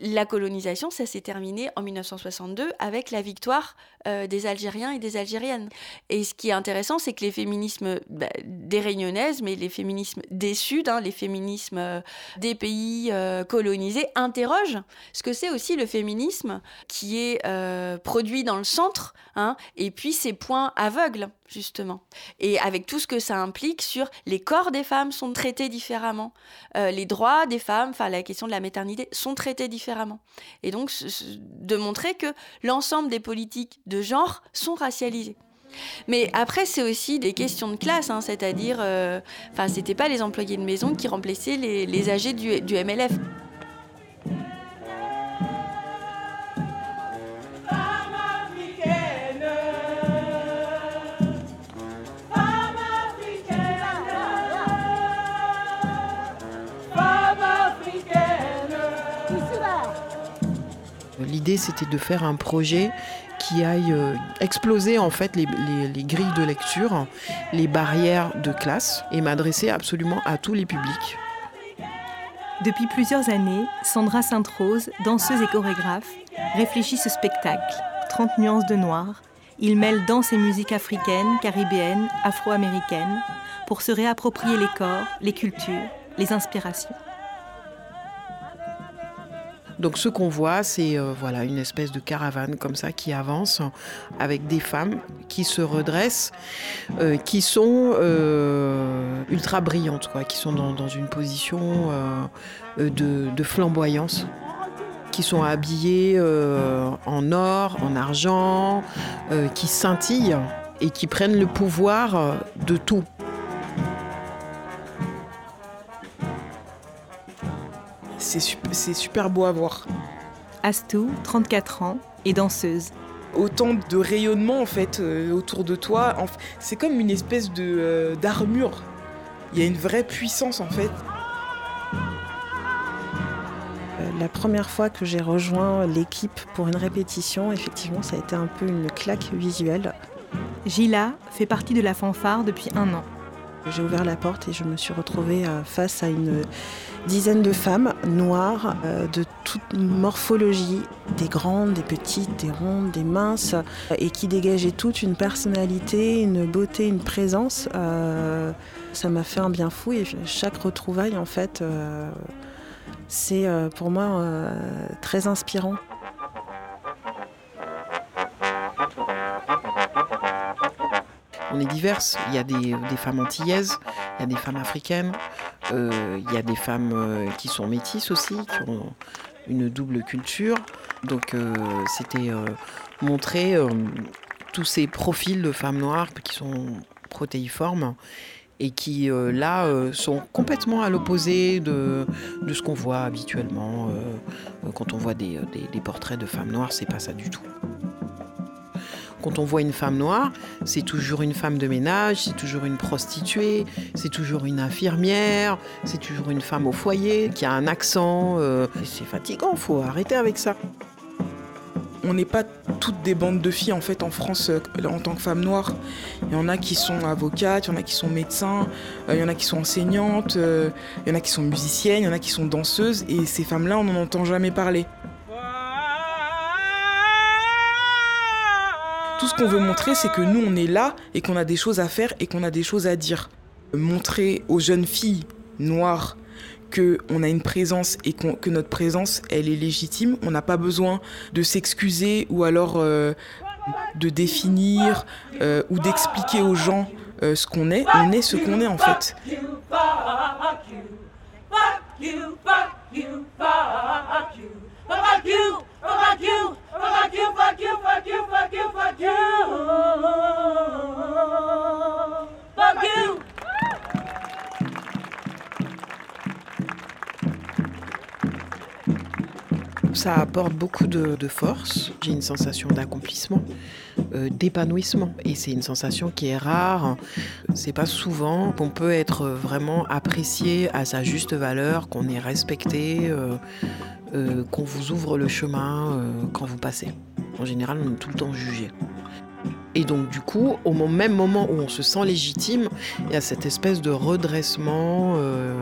la colonisation, ça s'est terminé en 1962 avec la victoire euh, des Algériens et des Algériennes. Et ce qui est intéressant, c'est que les féminismes bah, des Réunionnaises, mais les féminismes des Suds, hein, les féminismes euh, des pays euh, colonisés, interrogent ce que c'est aussi le féminisme qui est produit dans le centre, hein, et puis ces points aveugles justement. Et avec tout ce que ça implique sur les corps des femmes sont traités différemment, les droits des femmes, enfin la question de la maternité sont traités différemment. Et donc de montrer que l'ensemble des politiques de genre sont racialisés. Mais après, c'est aussi des questions de classe, hein, c'est-à-dire, euh, enfin, c'était pas les employés de maison qui remplaçaient les, les âgés du MLF. L'idée, c'était de faire un projet qui aille euh, exploser en fait les, grilles de lecture, les barrières de classe et m'adresser absolument à tous les publics. Depuis plusieurs années, Sandra Sainte-Rose, danseuse et chorégraphe, réfléchit ce spectacle, 30 nuances de noir. Il mêle danse et musique africaine, caribéenne, afro-américaine, pour se réapproprier les corps, les cultures, les inspirations. Donc ce qu'on voit, c'est euh, voilà une espèce de caravane comme ça qui avance avec des femmes qui se redressent, euh, qui sont euh, ultra brillantes, qui sont dans, une position de, flamboyance qui sont habillées en or, en argent, qui scintillent et qui prennent le pouvoir de tout. C'est super beau à voir. Astou, 34 ans, est danseuse. Autant de rayonnement en fait euh, autour de toi, c'est comme une espèce de euh, d'armure. Il y a une vraie puissance en fait. Euh, la première fois que j'ai rejoint l'équipe pour une répétition, effectivement, ça a été un peu une claque visuelle. Gila fait partie de la fanfare depuis un an. J'ai ouvert la porte et je me suis retrouvée euh, face à une dizaine de femmes noires euh, de toute morphologie, des grandes, des petites, des rondes, des minces, et qui dégageaient toute une personnalité, une beauté, une présence. ça m'a fait un bien fou et chaque retrouvaille, en fait, c'est euh, pour moi euh, très inspirant. On est diverses. Il y a des, femmes antillaises, il y a des femmes africaines, euh, il y a des femmes qui sont métisses aussi, qui ont une double culture. Donc c'était montrer tous ces profils de femmes noires qui sont protéiformes et qui euh, là euh, sont complètement à l'opposé de, ce qu'on voit habituellement. Euh, quand on voit des, des, portraits de femmes noires, c'est pas ça du tout. Quand on voit une femme noire, c'est toujours une femme de ménage, c'est toujours une prostituée, c'est toujours une infirmière, c'est toujours une femme au foyer qui a un accent. c'est fatigant, faut arrêter avec ça on n'est pas toutes des bandes de filles en fait en France euh, en tant que femme noire. Il y en a qui sont avocates, il y en a qui sont médecins, euh, il y en a qui sont enseignantes, euh, il y en a qui sont musiciennes, il y en a qui sont danseuses et ces femmes-là on n'en entend jamais parler. Tout ce qu'on veut montrer c'est que nous on est là et qu'on a des choses à faire et qu'on a des choses à dire. Montrer aux jeunes filles noires qu'on a une présence et que notre présence, elle est légitime. On n'a pas besoin de s'excuser ou alors euh, de définir euh, ou d'expliquer aux gens euh, ce qu'on est. On est ce qu'on est en fait. Ça apporte beaucoup de, force. J'ai une sensation d'accomplissement, d'épanouissement. Et c'est une sensation qui est rare. C'est pas souvent qu'on peut être vraiment apprécié à sa juste valeur, qu'on est respecté, euh, euh, qu'on vous ouvre le chemin quand vous passez. En général, on est tout le temps jugé. Et donc du coup, au même moment où on se sent légitime, il y a cette espèce de redressement, euh,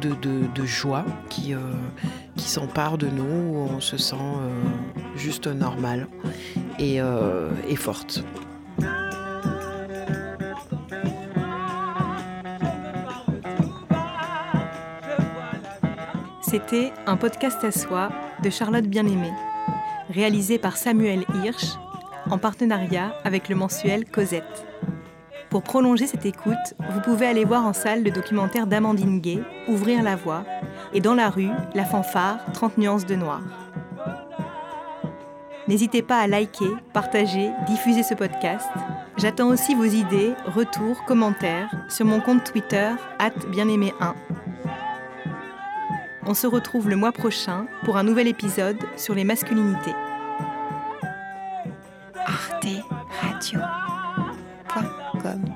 de, joie qui, euh, qui s'empare de nous, où on se sent euh, juste normal et, et forte. C'était un podcast à soi de Charlotte Bien-Aimée, réalisé par Samuel Hirsch en partenariat avec le mensuel Cosette. Pour prolonger cette écoute, vous pouvez aller voir en salle le documentaire d'Amandine Gay, Ouvrir la voie, et dans la rue, la fanfare 30 nuances de noir. N'hésitez pas à liker, partager, diffuser ce podcast. J'attends aussi vos idées, retours, commentaires sur mon compte Twitter, bien-aimé1. On se retrouve le mois prochain pour un nouvel épisode sur les masculinités arteradio.com.